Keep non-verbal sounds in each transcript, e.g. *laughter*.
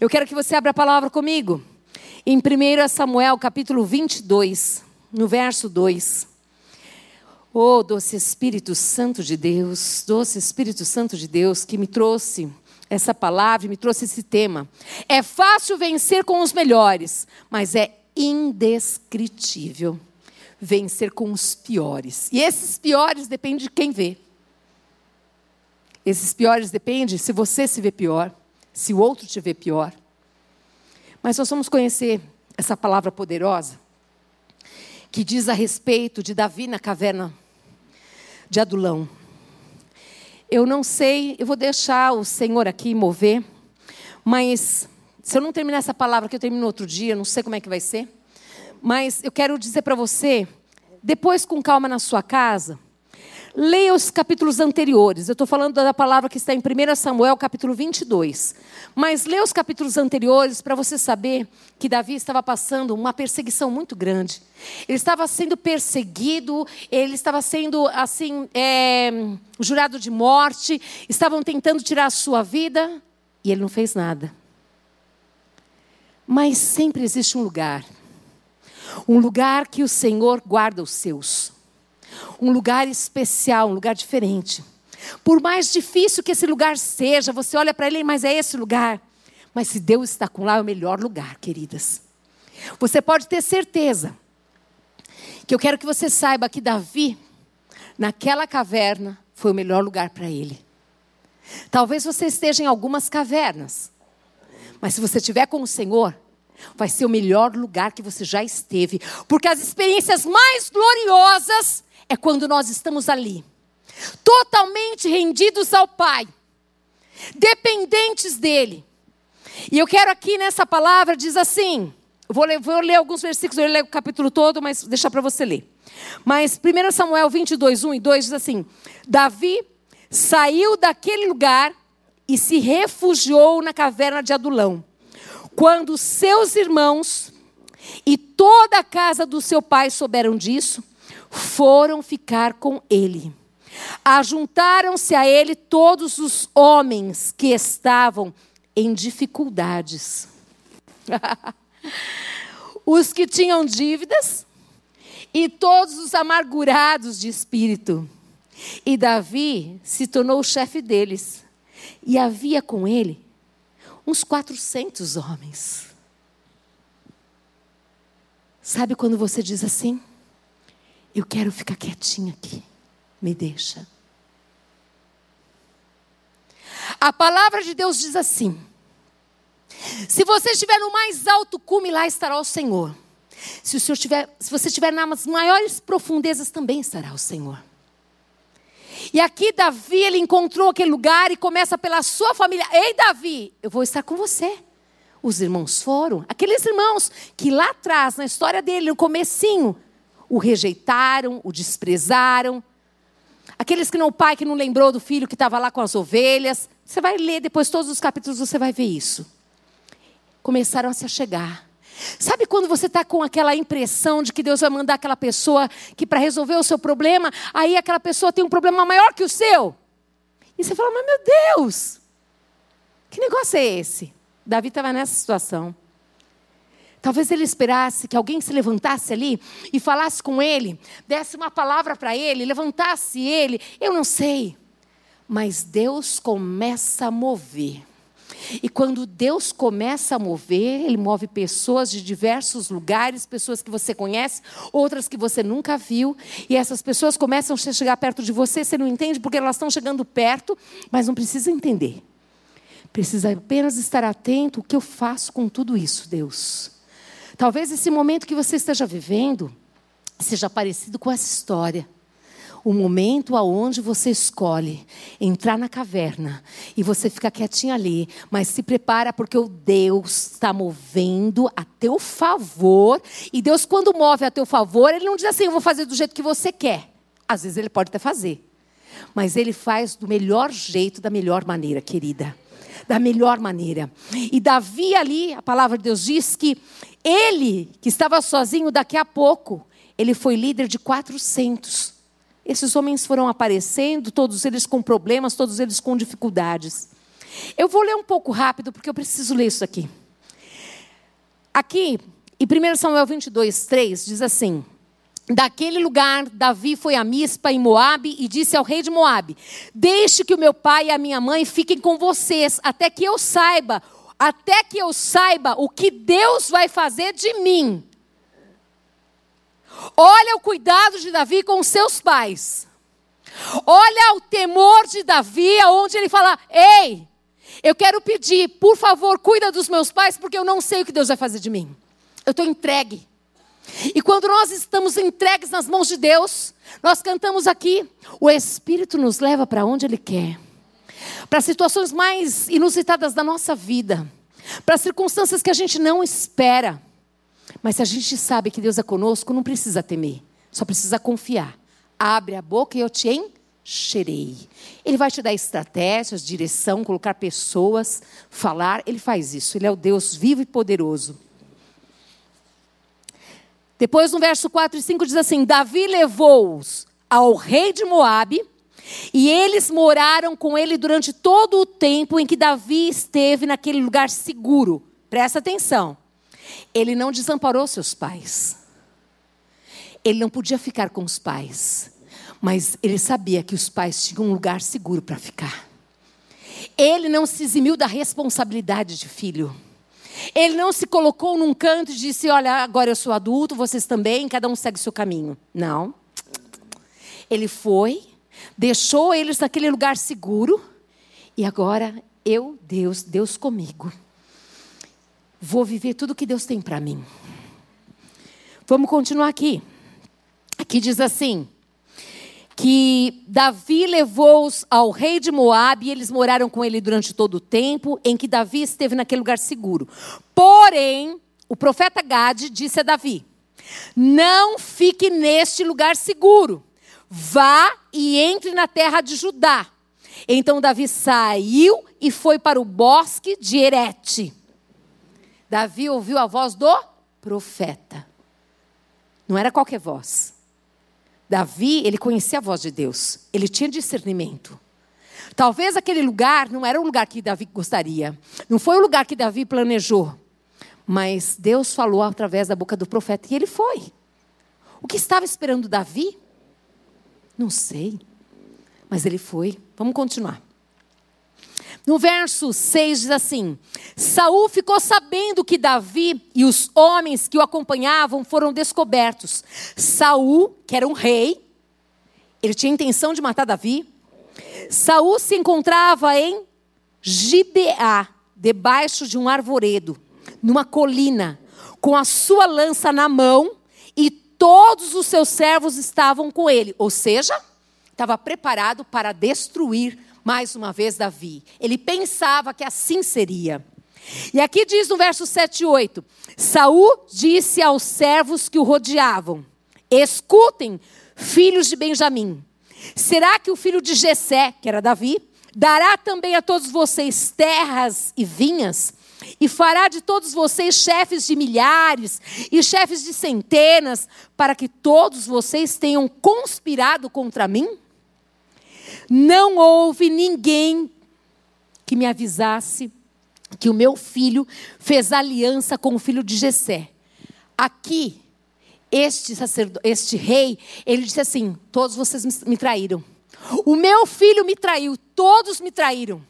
Eu quero que você abra a palavra comigo. Em 1 Samuel, capítulo 22, no verso 2. Oh, doce Espírito Santo de Deus, doce Espírito Santo de Deus, que me trouxe essa palavra, me trouxe esse tema. É fácil vencer com os melhores, mas é indescritível vencer com os piores. E esses piores dependem de quem vê. Esses piores dependem se você se vê pior se o outro te pior. Mas nós vamos conhecer essa palavra poderosa que diz a respeito de Davi na caverna de Adulão. Eu não sei, eu vou deixar o Senhor aqui mover, mas se eu não terminar essa palavra que eu termino outro dia, não sei como é que vai ser, mas eu quero dizer para você, depois com calma na sua casa, Leia os capítulos anteriores. Eu estou falando da palavra que está em 1 Samuel, capítulo 22. Mas leia os capítulos anteriores para você saber que Davi estava passando uma perseguição muito grande. Ele estava sendo perseguido, ele estava sendo, assim, é, jurado de morte, estavam tentando tirar a sua vida e ele não fez nada. Mas sempre existe um lugar. Um lugar que o Senhor guarda os seus um lugar especial, um lugar diferente. Por mais difícil que esse lugar seja, você olha para ele, mas é esse lugar. Mas se Deus está com lá, é o melhor lugar, queridas. Você pode ter certeza que eu quero que você saiba que Davi, naquela caverna, foi o melhor lugar para ele. Talvez você esteja em algumas cavernas, mas se você estiver com o Senhor, vai ser o melhor lugar que você já esteve, porque as experiências mais gloriosas é quando nós estamos ali, totalmente rendidos ao Pai, dependentes dEle. E eu quero aqui nessa palavra, diz assim, vou ler, vou ler alguns versículos, eu ler o capítulo todo, mas deixar para você ler. Mas 1 Samuel 22, 1 e 2 diz assim: Davi saiu daquele lugar e se refugiou na caverna de Adulão. Quando seus irmãos e toda a casa do seu pai souberam disso, foram ficar com ele. Ajuntaram-se a ele todos os homens que estavam em dificuldades. *laughs* os que tinham dívidas e todos os amargurados de espírito. E Davi se tornou o chefe deles. E havia com ele uns 400 homens. Sabe quando você diz assim? Eu quero ficar quietinha aqui. Me deixa. A palavra de Deus diz assim: Se você estiver no mais alto cume, lá estará o Senhor. Se, o Senhor estiver, se você estiver nas maiores profundezas, também estará o Senhor. E aqui Davi, ele encontrou aquele lugar e começa pela sua família. Ei, Davi, eu vou estar com você. Os irmãos foram, aqueles irmãos que lá atrás, na história dele, no comecinho, o rejeitaram, o desprezaram. Aqueles que não, o pai que não lembrou do filho que estava lá com as ovelhas. Você vai ler depois todos os capítulos, você vai ver isso. Começaram a se achegar. Sabe quando você está com aquela impressão de que Deus vai mandar aquela pessoa que para resolver o seu problema, aí aquela pessoa tem um problema maior que o seu? E você fala, mas meu Deus, que negócio é esse? Davi estava nessa situação. Talvez ele esperasse que alguém se levantasse ali e falasse com ele, desse uma palavra para ele, levantasse ele. Eu não sei. Mas Deus começa a mover. E quando Deus começa a mover, Ele move pessoas de diversos lugares, pessoas que você conhece, outras que você nunca viu, e essas pessoas começam a chegar perto de você, você não entende porque elas estão chegando perto, mas não precisa entender. Precisa apenas estar atento o que eu faço com tudo isso, Deus. Talvez esse momento que você esteja vivendo seja parecido com essa história. O momento aonde você escolhe entrar na caverna e você fica quietinho ali, mas se prepara porque o Deus está movendo a teu favor. E Deus, quando move a teu favor, Ele não diz assim: eu vou fazer do jeito que você quer. Às vezes Ele pode até fazer, mas Ele faz do melhor jeito, da melhor maneira, querida da melhor maneira. E Davi ali, a palavra de Deus diz que ele, que estava sozinho, daqui a pouco, ele foi líder de 400. Esses homens foram aparecendo, todos eles com problemas, todos eles com dificuldades. Eu vou ler um pouco rápido, porque eu preciso ler isso aqui. Aqui, em 1 Samuel 22, 3, diz assim: Daquele lugar, Davi foi a Mispa em Moabe e disse ao rei de Moabe: Deixe que o meu pai e a minha mãe fiquem com vocês, até que eu saiba, até que eu saiba o que Deus vai fazer de mim. Olha o cuidado de Davi com seus pais. Olha o temor de Davi, aonde ele fala: Ei, eu quero pedir, por favor, cuida dos meus pais, porque eu não sei o que Deus vai fazer de mim. Eu estou entregue. E quando nós estamos entregues nas mãos de Deus, nós cantamos aqui, o Espírito nos leva para onde Ele quer, para situações mais inusitadas da nossa vida, para circunstâncias que a gente não espera. Mas se a gente sabe que Deus é conosco, não precisa temer, só precisa confiar. Abre a boca e eu te encherei. Ele vai te dar estratégias, direção, colocar pessoas, falar. Ele faz isso. Ele é o Deus vivo e poderoso. Depois, no verso 4 e 5, diz assim: Davi levou-os ao rei de Moabe, e eles moraram com ele durante todo o tempo em que Davi esteve naquele lugar seguro. Presta atenção. Ele não desamparou seus pais. Ele não podia ficar com os pais. Mas ele sabia que os pais tinham um lugar seguro para ficar. Ele não se eximiu da responsabilidade de filho. Ele não se colocou num canto e disse: Olha, agora eu sou adulto, vocês também, cada um segue o seu caminho. Não. Ele foi, deixou eles naquele lugar seguro, e agora eu, Deus, Deus comigo, vou viver tudo que Deus tem para mim. Vamos continuar aqui. Aqui diz assim: que Davi levou-os ao rei de Moabe e eles moraram com ele durante todo o tempo em que Davi esteve naquele lugar seguro. Porém, o profeta Gade disse a Davi: Não fique neste lugar seguro. Vá e entre na terra de Judá. Então Davi saiu e foi para o bosque de Erete. Davi ouviu a voz do profeta. Não era qualquer voz. Davi, ele conhecia a voz de Deus, ele tinha discernimento. Talvez aquele lugar não era o lugar que Davi gostaria, não foi o lugar que Davi planejou, mas Deus falou através da boca do profeta e ele foi. O que estava esperando Davi? Não sei, mas ele foi. Vamos continuar. No verso 6 diz assim: Saul ficou sabendo que Davi e os homens que o acompanhavam foram descobertos. Saul, que era um rei, ele tinha intenção de matar Davi. Saul se encontrava em Gibeá, debaixo de um arvoredo, numa colina, com a sua lança na mão, e todos os seus servos estavam com ele, ou seja, estava preparado para destruir mais uma vez Davi. Ele pensava que assim seria. E aqui diz no verso 7 e 8: Saul disse aos servos que o rodeavam: Escutem, filhos de Benjamim. Será que o filho de Jessé, que era Davi, dará também a todos vocês terras e vinhas? E fará de todos vocês chefes de milhares e chefes de centenas, para que todos vocês tenham conspirado contra mim? Não houve ninguém que me avisasse que o meu filho fez aliança com o filho de Jessé. Aqui, este este rei, ele disse assim: todos vocês me traíram. O meu filho me traiu, todos me traíram.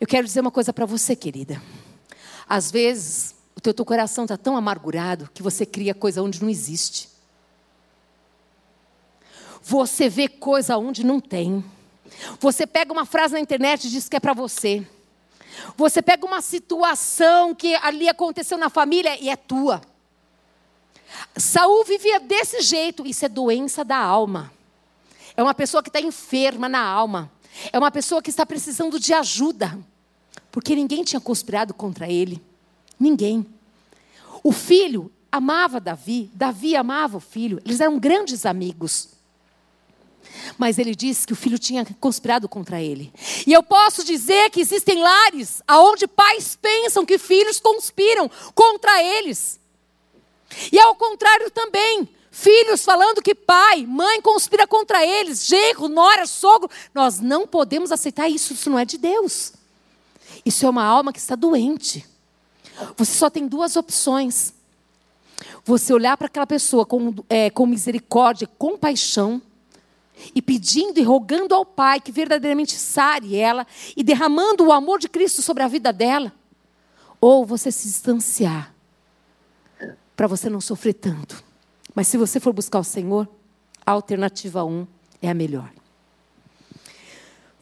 Eu quero dizer uma coisa para você, querida. Às vezes, o teu, teu coração está tão amargurado que você cria coisa onde não existe. Você vê coisa onde não tem. Você pega uma frase na internet e diz que é para você. Você pega uma situação que ali aconteceu na família e é tua. Saul vivia desse jeito. Isso é doença da alma. É uma pessoa que está enferma na alma. É uma pessoa que está precisando de ajuda. Porque ninguém tinha conspirado contra ele. Ninguém. O filho amava Davi, Davi amava o filho. Eles eram grandes amigos. Mas ele disse que o filho tinha conspirado contra ele. E eu posso dizer que existem lares onde pais pensam que filhos conspiram contra eles. E ao contrário também, filhos falando que pai, mãe conspira contra eles, genro, nora, sogro. Nós não podemos aceitar isso, isso não é de Deus. Isso é uma alma que está doente. Você só tem duas opções. Você olhar para aquela pessoa com, é, com misericórdia, compaixão, e pedindo e rogando ao Pai que verdadeiramente sare ela e derramando o amor de Cristo sobre a vida dela. Ou você se distanciar para você não sofrer tanto. Mas se você for buscar o Senhor, a alternativa 1 um é a melhor.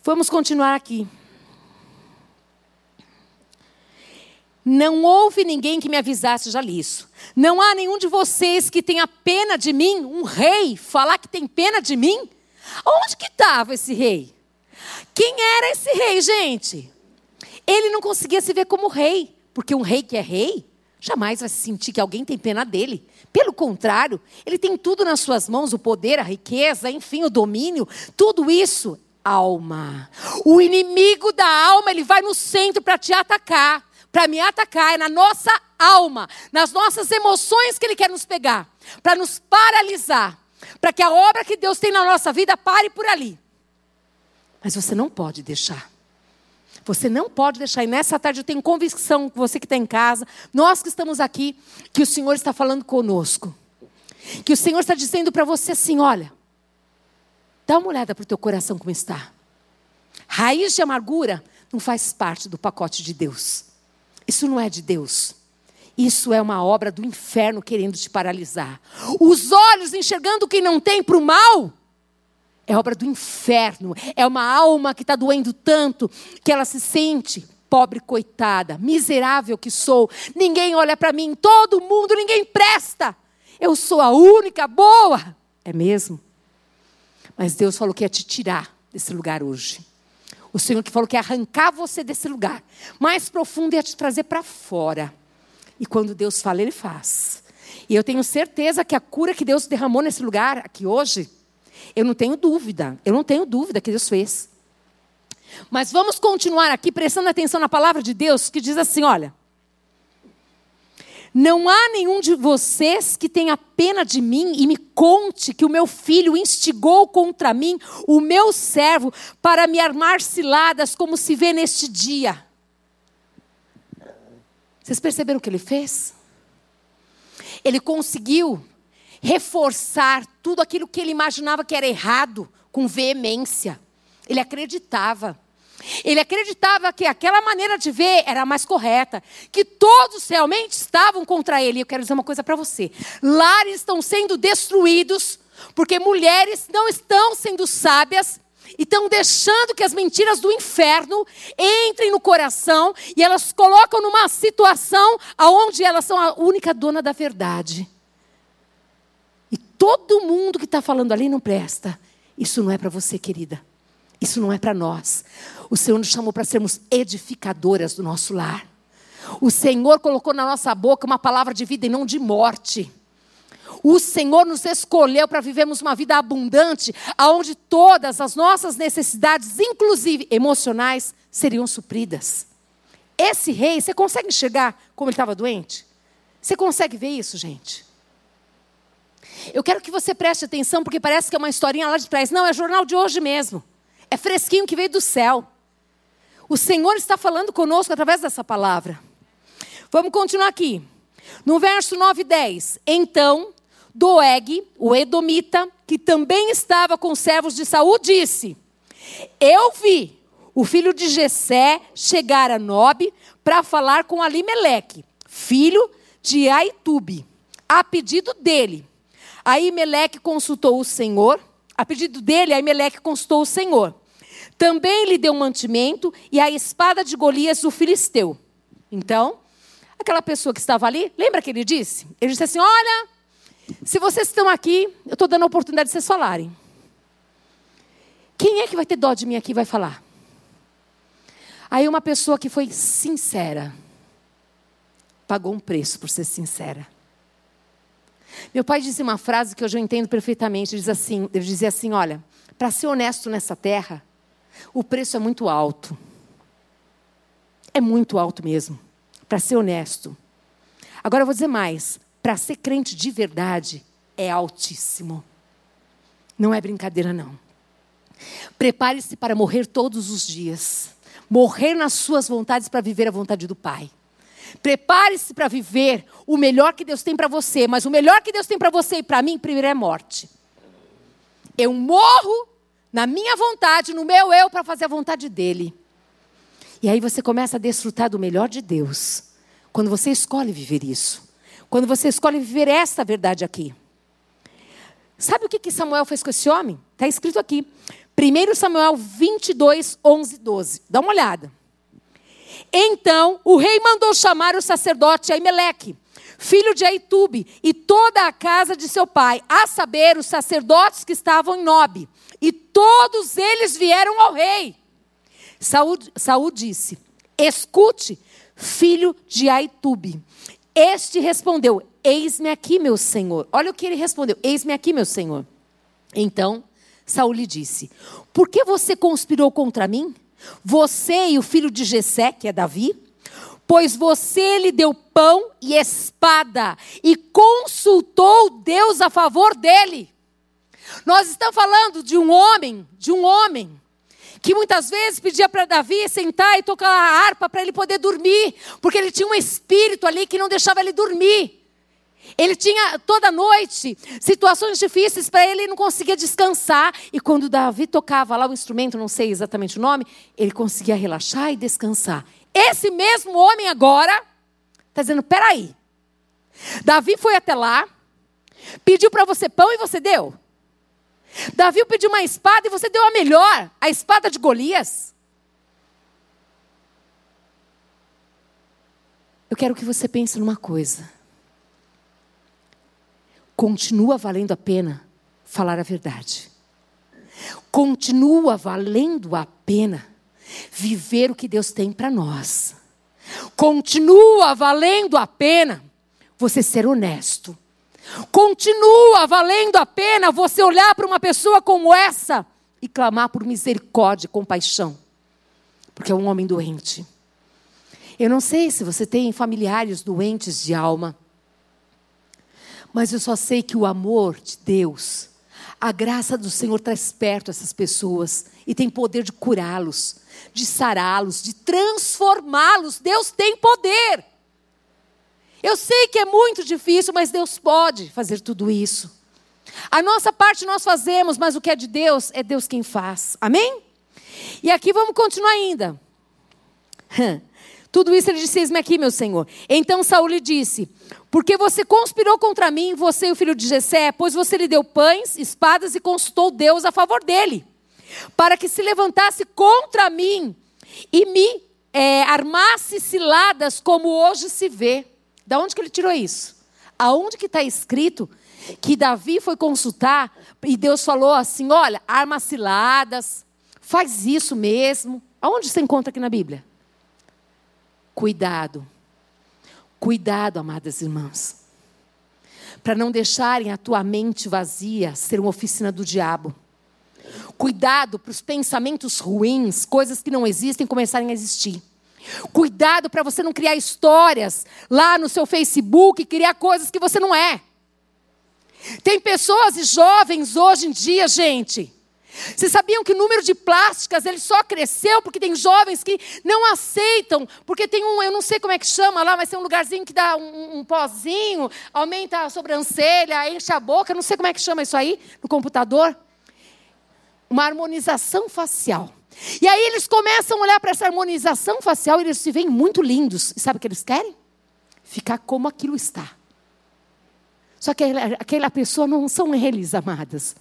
Vamos continuar aqui. Não houve ninguém que me avisasse, já li isso. Não há nenhum de vocês que tenha pena de mim, um rei, falar que tem pena de mim? Onde que estava esse rei? Quem era esse rei, gente? Ele não conseguia se ver como rei, porque um rei que é rei jamais vai sentir que alguém tem pena dele. Pelo contrário, ele tem tudo nas suas mãos: o poder, a riqueza, enfim, o domínio. Tudo isso, alma. O inimigo da alma, ele vai no centro para te atacar, para me atacar. É na nossa alma, nas nossas emoções que ele quer nos pegar, para nos paralisar para que a obra que Deus tem na nossa vida pare por ali. Mas você não pode deixar. Você não pode deixar. E nessa tarde eu tenho convicção, você que está em casa, nós que estamos aqui, que o Senhor está falando conosco. Que o Senhor está dizendo para você assim: olha, dá uma olhada para o teu coração como está. Raiz de amargura não faz parte do pacote de Deus. Isso não é de Deus. Isso é uma obra do inferno querendo te paralisar. Os olhos enxergando quem não tem para o mal é obra do inferno. É uma alma que está doendo tanto que ela se sente pobre coitada, miserável que sou. Ninguém olha para mim, todo mundo, ninguém presta. Eu sou a única boa. É mesmo? Mas Deus falou que ia te tirar desse lugar hoje. O Senhor que falou que ia arrancar você desse lugar mais profundo e ia te trazer para fora. E quando Deus fala, Ele faz. E eu tenho certeza que a cura que Deus derramou nesse lugar, aqui hoje, eu não tenho dúvida, eu não tenho dúvida que Deus fez. Mas vamos continuar aqui prestando atenção na palavra de Deus, que diz assim: olha. Não há nenhum de vocês que tenha pena de mim e me conte que o meu filho instigou contra mim o meu servo para me armar ciladas, como se vê neste dia. Vocês perceberam o que ele fez? Ele conseguiu reforçar tudo aquilo que ele imaginava que era errado com veemência. Ele acreditava. Ele acreditava que aquela maneira de ver era a mais correta, que todos realmente estavam contra ele. Eu quero dizer uma coisa para você: lares estão sendo destruídos porque mulheres não estão sendo sábias e estão deixando que as mentiras do inferno entrem no coração e elas colocam numa situação onde elas são a única dona da verdade. E todo mundo que está falando ali não presta. Isso não é para você, querida. Isso não é para nós. O Senhor nos chamou para sermos edificadoras do nosso lar. O Senhor colocou na nossa boca uma palavra de vida e não de morte. O Senhor nos escolheu para vivermos uma vida abundante, aonde todas as nossas necessidades, inclusive emocionais, seriam supridas. Esse rei, você consegue enxergar como ele estava doente? Você consegue ver isso, gente? Eu quero que você preste atenção, porque parece que é uma historinha lá de trás. Não, é jornal de hoje mesmo. É fresquinho que veio do céu. O Senhor está falando conosco através dessa palavra. Vamos continuar aqui. No verso 9 e 10. Então Doeg, o Edomita, que também estava com os servos de Saul, disse: Eu vi o filho de Jessé chegar a Nob para falar com Alimeleque, filho de Aitube, a pedido dele. Aí Meleque consultou o Senhor, a pedido dele, aí Meleque consultou o Senhor. Também lhe deu mantimento e a espada de Golias, o filisteu. Então, aquela pessoa que estava ali, lembra que ele disse? Ele disse assim: Olha, se vocês estão aqui, eu estou dando a oportunidade de vocês falarem. Quem é que vai ter dó de mim aqui vai falar? Aí uma pessoa que foi sincera, pagou um preço por ser sincera. Meu pai dizia uma frase que hoje eu entendo perfeitamente. Ele, diz assim, ele dizia assim: olha, para ser honesto nessa terra, o preço é muito alto. É muito alto mesmo, para ser honesto. Agora eu vou dizer mais: para ser crente de verdade, é altíssimo. Não é brincadeira, não. Prepare-se para morrer todos os dias. Morrer nas suas vontades para viver a vontade do Pai. Prepare-se para viver o melhor que Deus tem para você, mas o melhor que Deus tem para você e para mim, primeiro é morte. Eu morro na minha vontade, no meu eu, para fazer a vontade dele. E aí você começa a desfrutar do melhor de Deus. Quando você escolhe viver isso. Quando você escolhe viver esta verdade aqui. Sabe o que, que Samuel fez com esse homem? Está escrito aqui. 1 Samuel 22, 11, 12. Dá uma olhada. Então o rei mandou chamar o sacerdote Aimeleque, filho de Aitube, e toda a casa de seu pai, a saber, os sacerdotes que estavam em Nob. E todos eles vieram ao rei. Saúl, disse: Escute, filho de Aitube. Este respondeu: Eis-me aqui, meu senhor. Olha o que ele respondeu: Eis-me aqui, meu senhor. Então Saul lhe disse: Por que você conspirou contra mim? Você e o filho de Jessé, que é Davi? Pois você lhe deu pão e espada e consultou Deus a favor dele. Nós estamos falando de um homem, de um homem que muitas vezes pedia para Davi sentar e tocar a harpa para ele poder dormir, porque ele tinha um espírito ali que não deixava ele dormir. Ele tinha toda noite situações difíceis para ele, ele não conseguia descansar. E quando Davi tocava lá o instrumento, não sei exatamente o nome, ele conseguia relaxar e descansar. Esse mesmo homem agora está dizendo: peraí. Davi foi até lá, pediu para você pão e você deu. Davi pediu uma espada e você deu a melhor, a espada de Golias. Eu quero que você pense numa coisa continua valendo a pena falar a verdade. Continua valendo a pena viver o que Deus tem para nós. Continua valendo a pena você ser honesto. Continua valendo a pena você olhar para uma pessoa como essa e clamar por misericórdia e compaixão. Porque é um homem doente. Eu não sei se você tem familiares doentes de alma. Mas eu só sei que o amor de Deus, a graça do Senhor traz perto essas pessoas e tem poder de curá-los, de sará-los, de transformá-los. Deus tem poder. Eu sei que é muito difícil, mas Deus pode fazer tudo isso. A nossa parte nós fazemos, mas o que é de Deus é Deus quem faz. Amém? E aqui vamos continuar ainda. *laughs* Tudo isso ele disse: Eis-me aqui, meu senhor. Então Saul lhe disse: Porque você conspirou contra mim, você e o filho de Jessé, pois você lhe deu pães, espadas e consultou Deus a favor dele, para que se levantasse contra mim e me é, armasse ciladas, como hoje se vê. Da onde que ele tirou isso? Aonde que está escrito que Davi foi consultar e Deus falou assim: olha, arma ciladas, faz isso mesmo. Aonde você encontra aqui na Bíblia? Cuidado. Cuidado, amadas irmãs. Para não deixarem a tua mente vazia ser uma oficina do diabo. Cuidado para os pensamentos ruins, coisas que não existem, começarem a existir. Cuidado para você não criar histórias lá no seu Facebook, criar coisas que você não é. Tem pessoas e jovens hoje em dia, gente, vocês sabiam que o número de plásticas ele só cresceu porque tem jovens que não aceitam, porque tem um, eu não sei como é que chama lá, mas tem um lugarzinho que dá um, um pozinho, aumenta a sobrancelha, enche a boca, não sei como é que chama isso aí no computador. Uma harmonização facial. E aí eles começam a olhar para essa harmonização facial e eles se veem muito lindos. E sabe o que eles querem? Ficar como aquilo está. Só que aquela pessoa não são eles, amadas.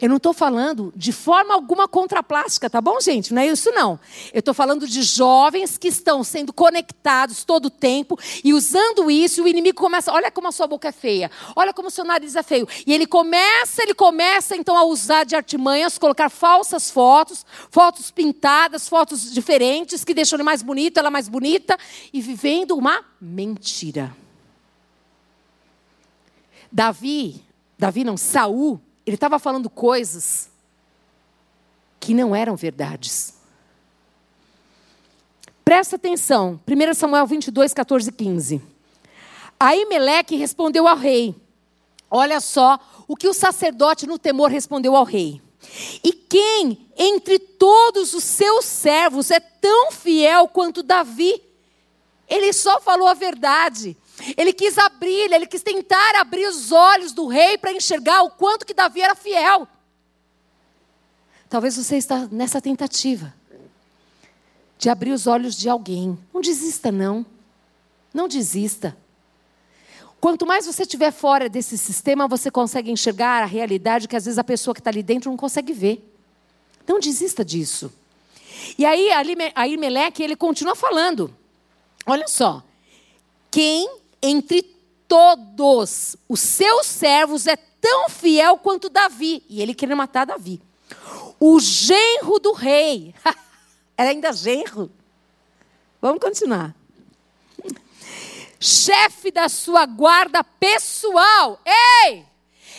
Eu não estou falando de forma alguma contra a plástica, tá bom, gente? Não é isso, não. Eu estou falando de jovens que estão sendo conectados todo o tempo e usando isso, o inimigo começa, olha como a sua boca é feia, olha como o seu nariz é feio. E ele começa, ele começa então a usar de artimanhas, colocar falsas fotos, fotos pintadas, fotos diferentes, que deixam ele mais bonito, ela mais bonita, e vivendo uma mentira. Davi, Davi não, Saul, ele estava falando coisas que não eram verdades. Presta atenção, 1 Samuel 22, 14 e 15. Aí Meleque respondeu ao rei. Olha só o que o sacerdote no temor respondeu ao rei. E quem entre todos os seus servos é tão fiel quanto Davi? Ele só falou a verdade. Ele quis abrir, ele quis tentar abrir os olhos do rei para enxergar o quanto que Davi era fiel. Talvez você está nessa tentativa de abrir os olhos de alguém. Não desista não. Não desista. Quanto mais você estiver fora desse sistema, você consegue enxergar a realidade que às vezes a pessoa que está ali dentro não consegue ver. Não desista disso. E aí, aí Meleque, ele continua falando. Olha só. Quem entre todos os seus servos é tão fiel quanto Davi. E ele queria matar Davi. O genro do rei. *laughs* Era ainda genro. Vamos continuar. Chefe da sua guarda pessoal. Ei!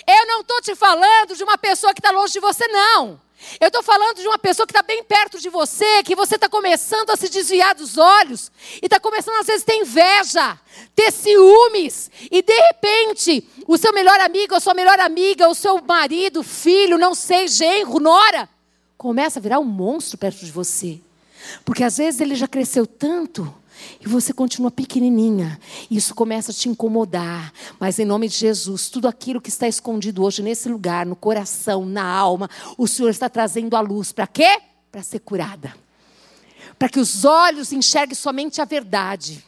Eu não estou te falando de uma pessoa que está longe de você, não. Eu estou falando de uma pessoa que está bem perto de você, que você está começando a se desviar dos olhos, e está começando às vezes a ter inveja, ter ciúmes, e de repente, o seu melhor amigo, a sua melhor amiga, o seu marido, filho, não sei, genro, nora, começa a virar um monstro perto de você. Porque às vezes ele já cresceu tanto e você continua pequenininha. Isso começa a te incomodar. Mas em nome de Jesus, tudo aquilo que está escondido hoje nesse lugar, no coração, na alma, o Senhor está trazendo à luz. Para quê? Para ser curada. Para que os olhos enxerguem somente a verdade.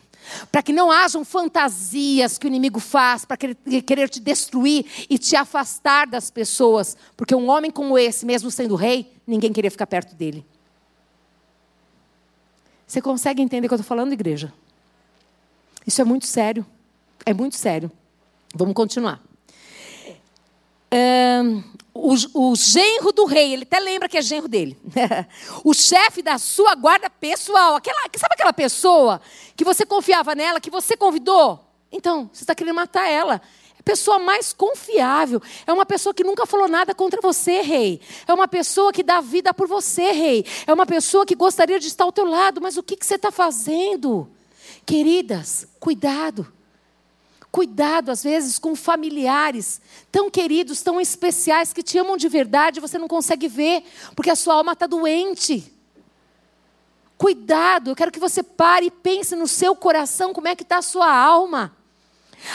Para que não hajam fantasias que o inimigo faz para querer te destruir e te afastar das pessoas. Porque um homem como esse, mesmo sendo rei, ninguém queria ficar perto dele. Você consegue entender o que eu estou falando, igreja? Isso é muito sério. É muito sério. Vamos continuar. Um, o, o genro do rei, ele até lembra que é genro dele. *laughs* o chefe da sua guarda pessoal. Aquela, sabe aquela pessoa que você confiava nela, que você convidou? Então, você está querendo matar ela pessoa mais confiável. É uma pessoa que nunca falou nada contra você, rei. É uma pessoa que dá vida por você, rei. É uma pessoa que gostaria de estar ao teu lado. Mas o que, que você está fazendo? Queridas, cuidado. Cuidado, às vezes, com familiares tão queridos, tão especiais, que te amam de verdade, você não consegue ver, porque a sua alma está doente. Cuidado, eu quero que você pare e pense no seu coração, como é que está a sua alma.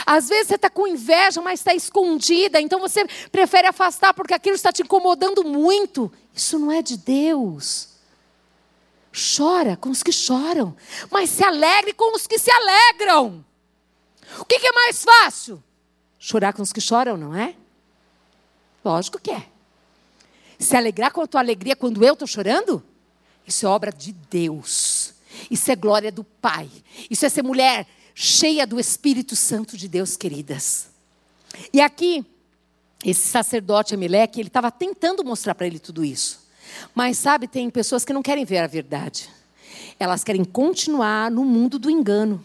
Às vezes você está com inveja, mas está escondida, então você prefere afastar porque aquilo está te incomodando muito. Isso não é de Deus. Chora com os que choram, mas se alegre com os que se alegram. O que, que é mais fácil? Chorar com os que choram, não é? Lógico que é. Se alegrar com a tua alegria quando eu estou chorando? Isso é obra de Deus. Isso é glória do Pai. Isso é ser mulher cheia do Espírito Santo de Deus, queridas. E aqui, esse sacerdote Ameleque, ele estava tentando mostrar para ele tudo isso. Mas sabe, tem pessoas que não querem ver a verdade. Elas querem continuar no mundo do engano.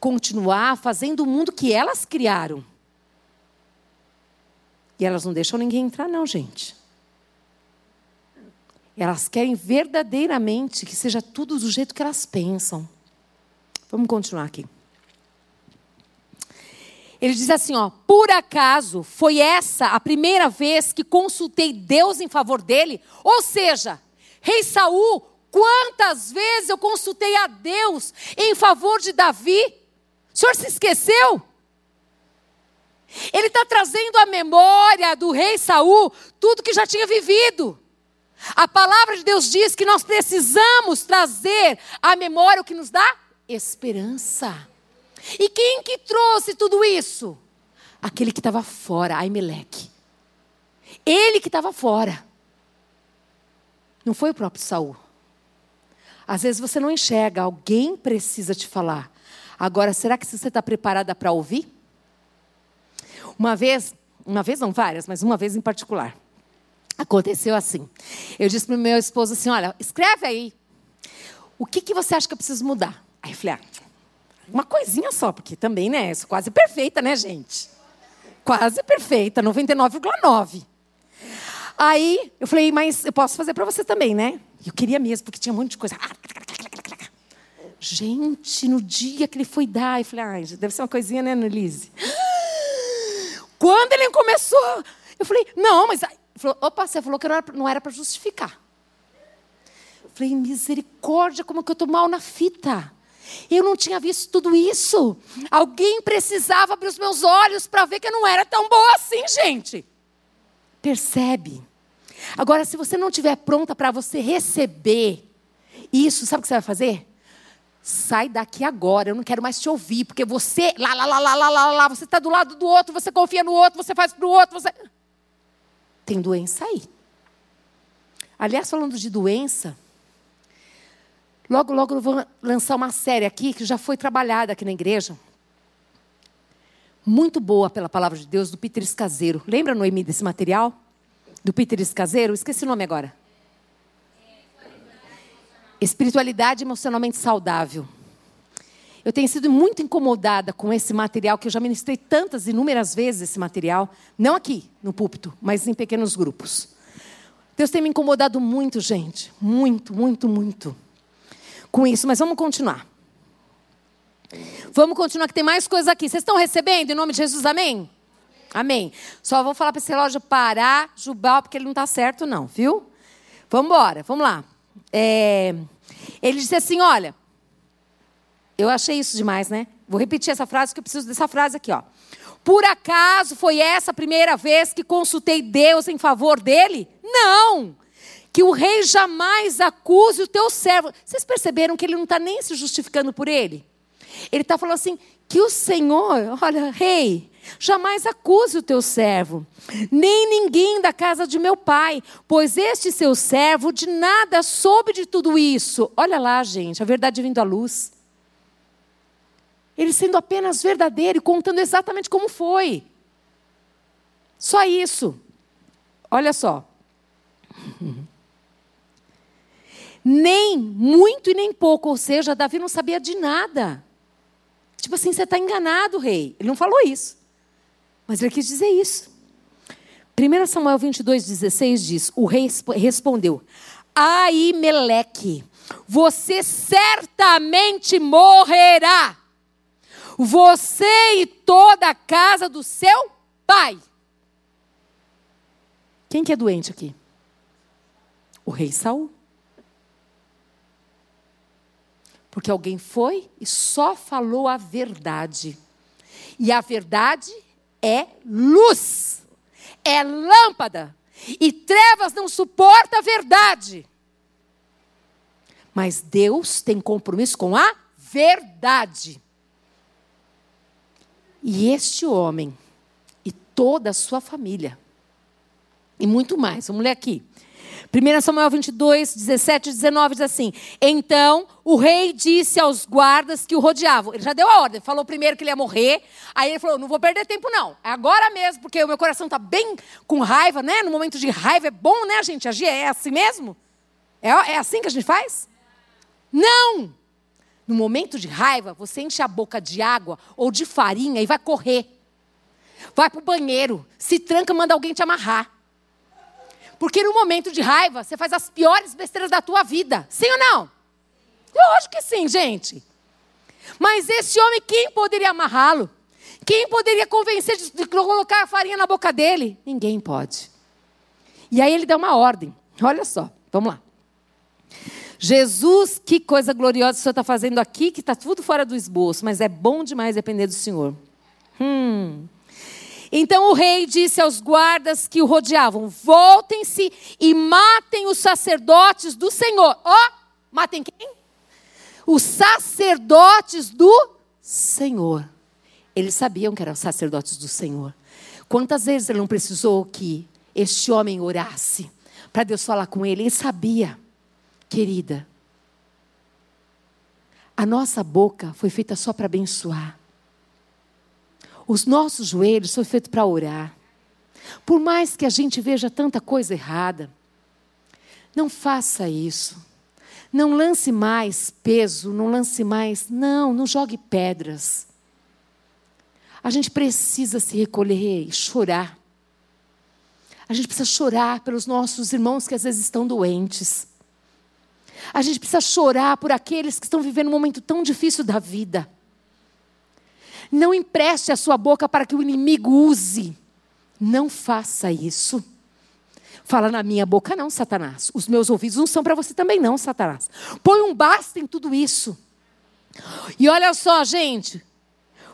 Continuar fazendo o mundo que elas criaram. E elas não deixam ninguém entrar, não, gente. Elas querem verdadeiramente que seja tudo do jeito que elas pensam. Vamos continuar aqui. Ele diz assim, ó: "Por acaso foi essa a primeira vez que consultei Deus em favor dele?" Ou seja, rei Saul, quantas vezes eu consultei a Deus em favor de Davi? O senhor se esqueceu? Ele está trazendo à memória do rei Saul tudo que já tinha vivido. A palavra de Deus diz que nós precisamos trazer à memória o que nos dá esperança. E quem que trouxe tudo isso? Aquele que estava fora, Aimeleque. Ele que estava fora. Não foi o próprio Saul. Às vezes você não enxerga, alguém precisa te falar. Agora, será que você está preparada para ouvir? Uma vez, uma vez não várias, mas uma vez em particular, aconteceu assim. Eu disse para o meu esposo assim: olha, escreve aí. O que, que você acha que eu preciso mudar? Aí eu falei: ah, uma coisinha só, porque também, né? Sou quase perfeita, né, gente? Quase perfeita, 99,9. Aí eu falei, mas eu posso fazer para você também, né? Eu queria mesmo, porque tinha um monte de coisa. Gente, no dia que ele foi dar, eu falei, ai, deve ser uma coisinha, né, Annelise? Quando ele começou, eu falei, não, mas falou, opa, você falou que não era para justificar. Eu falei, misericórdia, como que eu estou mal na fita. Eu não tinha visto tudo isso. Alguém precisava abrir os meus olhos para ver que eu não era tão boa assim, gente. Percebe? Agora, se você não estiver pronta para você receber isso, sabe o que você vai fazer? Sai daqui agora, eu não quero mais te ouvir, porque você, lá, lá, lá, lá, lá, lá, lá você está do lado do outro, você confia no outro, você faz para o outro, você. Tem doença aí. Aliás, falando de doença, logo, logo eu vou lançar uma série aqui que já foi trabalhada aqui na igreja. Muito boa pela palavra de Deus, do Peter Escaseiro. Lembra, Noemi, desse material? Do Peter Escaseiro? Esqueci o nome agora. Espiritualidade emocionalmente saudável. Eu tenho sido muito incomodada com esse material, que eu já ministrei tantas, inúmeras vezes esse material, não aqui no púlpito, mas em pequenos grupos. Deus tem me incomodado muito, gente. Muito, muito, muito. Com isso, mas vamos continuar. Vamos continuar, que tem mais coisa aqui. Vocês estão recebendo em nome de Jesus, amém? Amém. Só vou falar para esse relógio parar, Jubal, porque ele não está certo, não, viu? Vamos embora, vamos lá. É... Ele disse assim: olha, eu achei isso demais, né? Vou repetir essa frase, que eu preciso dessa frase aqui, ó. Por acaso foi essa a primeira vez que consultei Deus em favor dele? Não! Que o rei jamais acuse o teu servo. Vocês perceberam que ele não está nem se justificando por ele? Ele está falando assim: que o Senhor, olha, rei, Jamais acuse o teu servo, nem ninguém da casa de meu pai, pois este seu servo de nada soube de tudo isso. Olha lá, gente, a verdade vindo à luz. Ele sendo apenas verdadeiro e contando exatamente como foi. Só isso. Olha só. Nem muito e nem pouco, ou seja, Davi não sabia de nada. Tipo assim, você está enganado, rei. Ele não falou isso. Mas ele quis dizer isso. 1 Samuel 22, 16 diz: O rei respondeu: Aimeleque, você certamente morrerá, você e toda a casa do seu pai. Quem que é doente aqui? O rei Saul. Porque alguém foi e só falou a verdade. E a verdade é luz, é lâmpada. E trevas não suporta a verdade. Mas Deus tem compromisso com a verdade. E este homem e toda a sua família, e muito mais, vamos ler aqui. 1 Samuel 22, 17 e 19 diz assim: Então o rei disse aos guardas que o rodeavam. Ele já deu a ordem, falou primeiro que ele ia morrer. Aí ele falou: Não vou perder tempo, não. É agora mesmo, porque o meu coração está bem com raiva, né? No momento de raiva é bom, né, gente? Agir é assim mesmo? É, é assim que a gente faz? Não! No momento de raiva, você enche a boca de água ou de farinha e vai correr. Vai para o banheiro, se tranca, manda alguém te amarrar. Porque no momento de raiva, você faz as piores besteiras da tua vida. Sim ou não? Lógico que sim, gente. Mas esse homem, quem poderia amarrá-lo? Quem poderia convencer de, de colocar a farinha na boca dele? Ninguém pode. E aí ele dá uma ordem. Olha só, vamos lá. Jesus, que coisa gloriosa o Senhor está fazendo aqui, que está tudo fora do esboço, mas é bom demais depender do Senhor. Hum. Então o rei disse aos guardas que o rodeavam: Voltem-se e matem os sacerdotes do Senhor. Ó, oh, matem quem? Os sacerdotes do Senhor. Eles sabiam que eram sacerdotes do Senhor. Quantas vezes ele não precisou que este homem orasse para Deus falar com ele? Ele sabia, querida. A nossa boca foi feita só para abençoar. Os nossos joelhos foram feitos para orar. Por mais que a gente veja tanta coisa errada, não faça isso. Não lance mais peso, não lance mais. Não, não jogue pedras. A gente precisa se recolher e chorar. A gente precisa chorar pelos nossos irmãos que às vezes estão doentes. A gente precisa chorar por aqueles que estão vivendo um momento tão difícil da vida. Não empreste a sua boca para que o inimigo use. Não faça isso. Fala na minha boca, não, Satanás. Os meus ouvidos não são para você também, não, Satanás. Põe um basta em tudo isso. E olha só, gente.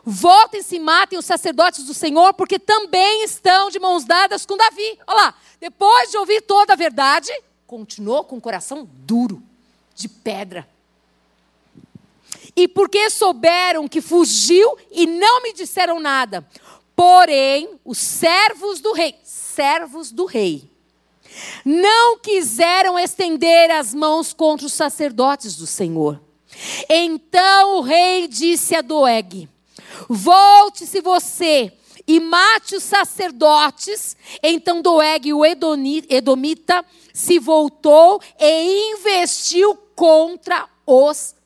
Voltem-se e matem os sacerdotes do Senhor, porque também estão de mãos dadas com Davi. Olha lá, depois de ouvir toda a verdade, continuou com o coração duro, de pedra. E porque souberam que fugiu e não me disseram nada. Porém, os servos do rei, servos do rei, não quiseram estender as mãos contra os sacerdotes do Senhor. Então o rei disse a Doeg: Volte-se você e mate os sacerdotes. Então Doeg, o Edomita, se voltou e investiu contra os sacerdotes.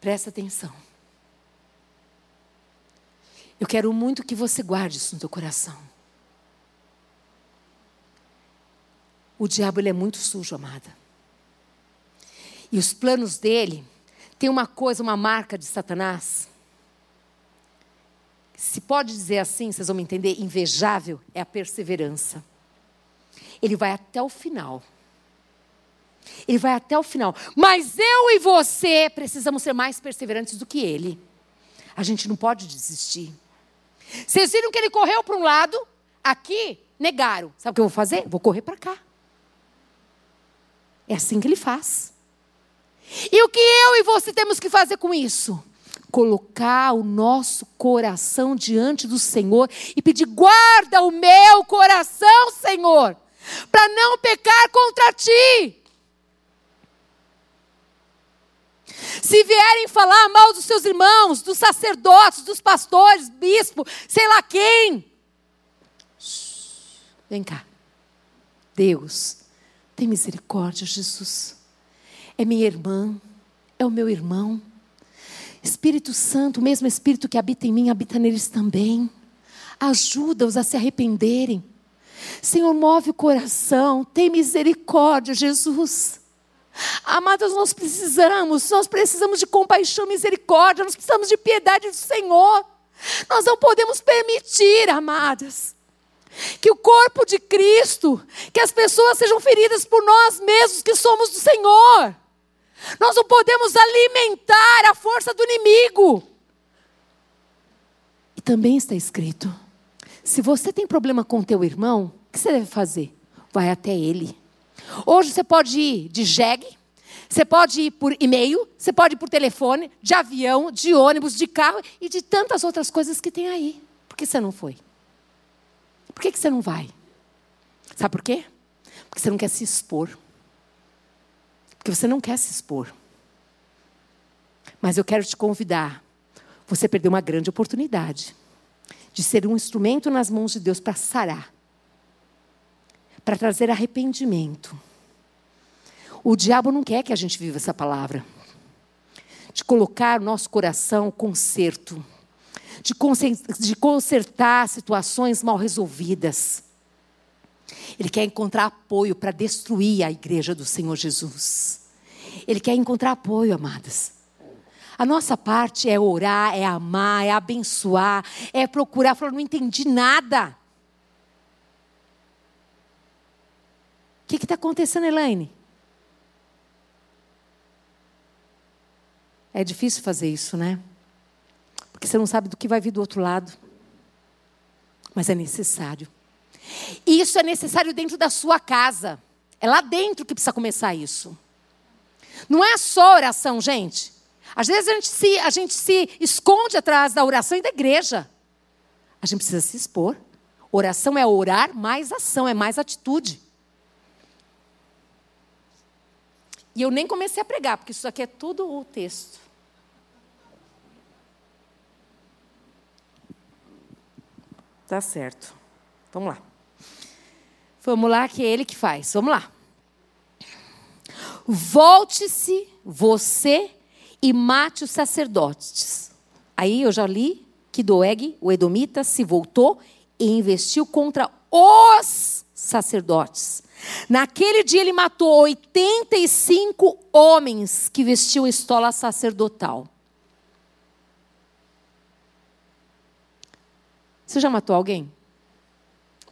Presta atenção. Eu quero muito que você guarde isso no teu coração. O diabo ele é muito sujo, amada. E os planos dele tem uma coisa, uma marca de Satanás. Se pode dizer assim, vocês vão me entender, invejável é a perseverança. Ele vai até o final. Ele vai até o final. Mas eu e você precisamos ser mais perseverantes do que ele. A gente não pode desistir. Vocês viram que ele correu para um lado, aqui negaram. Sabe o que eu vou fazer? Vou correr para cá. É assim que ele faz. E o que eu e você temos que fazer com isso? Colocar o nosso coração diante do Senhor e pedir: guarda o meu coração, Senhor, para não pecar contra ti. Se vierem falar mal dos seus irmãos, dos sacerdotes, dos pastores, bispo, sei lá quem. Vem cá. Deus, tem misericórdia, Jesus. É minha irmã, é o meu irmão. Espírito Santo, o mesmo Espírito que habita em mim, habita neles também. Ajuda-os a se arrependerem. Senhor, move o coração, tem misericórdia, Jesus. Amados, nós precisamos, nós precisamos de compaixão, misericórdia, nós precisamos de piedade do Senhor. Nós não podemos permitir, amadas, que o corpo de Cristo, que as pessoas sejam feridas por nós mesmos que somos do Senhor. Nós não podemos alimentar a força do inimigo. E também está escrito: se você tem problema com teu irmão, o que você deve fazer? Vai até ele. Hoje você pode ir de jegue, você pode ir por e-mail, você pode ir por telefone, de avião, de ônibus, de carro e de tantas outras coisas que tem aí. Por que você não foi? Por que você não vai? Sabe por quê? Porque você não quer se expor. Porque você não quer se expor. Mas eu quero te convidar. Você perdeu uma grande oportunidade de ser um instrumento nas mãos de Deus para sarar, para trazer arrependimento. O diabo não quer que a gente viva essa palavra. De colocar no nosso coração conserto, de consertar situações mal resolvidas. Ele quer encontrar apoio para destruir a igreja do Senhor Jesus. Ele quer encontrar apoio, amadas. A nossa parte é orar, é amar, é abençoar, é procurar. Falar, não entendi nada. O que está acontecendo, Elaine? É difícil fazer isso, né? Porque você não sabe do que vai vir do outro lado. Mas é necessário. E isso é necessário dentro da sua casa. É lá dentro que precisa começar isso. Não é só oração, gente. Às vezes a gente se, a gente se esconde atrás da oração e da igreja. A gente precisa se expor. Oração é orar mais ação, é mais atitude. E eu nem comecei a pregar, porque isso aqui é tudo o texto. Tá certo. Vamos lá. Vamos lá, que é ele que faz. Vamos lá. Volte-se você e mate os sacerdotes. Aí eu já li que Doeg, o Edomita, se voltou e investiu contra os sacerdotes. Naquele dia ele matou 85 homens que vestiam estola sacerdotal. Você já matou alguém?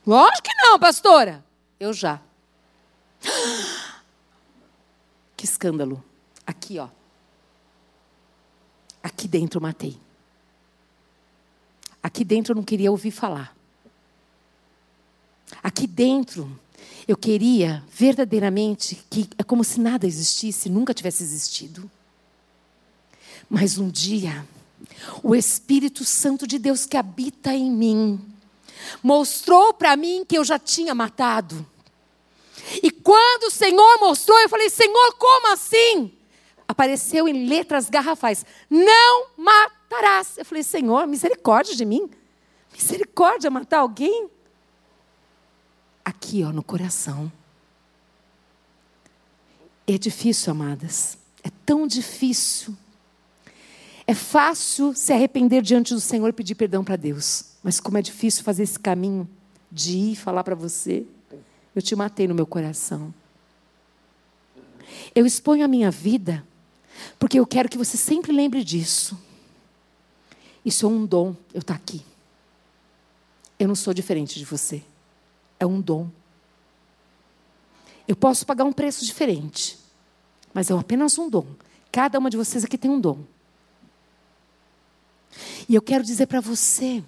Lógico que não, pastora. Eu já. *gasps* Que escândalo. Aqui, ó. Aqui dentro matei. Aqui dentro eu não queria ouvir falar. Aqui dentro eu queria verdadeiramente que é como se nada existisse, nunca tivesse existido. Mas um dia, o Espírito Santo de Deus que habita em mim mostrou para mim que eu já tinha matado. E quando o Senhor mostrou, eu falei: Senhor, como assim? Apareceu em letras garrafais: Não matarás. Eu falei: Senhor, misericórdia de mim. Misericórdia matar alguém? Aqui, ó, no coração. É difícil, amadas. É tão difícil. É fácil se arrepender diante do Senhor e pedir perdão para Deus. Mas como é difícil fazer esse caminho de ir falar para você, eu te matei no meu coração. Eu exponho a minha vida porque eu quero que você sempre lembre disso. Isso é um dom, eu tá aqui. Eu não sou diferente de você. É um dom. Eu posso pagar um preço diferente, mas é apenas um dom. Cada uma de vocês aqui tem um dom. E eu quero dizer para você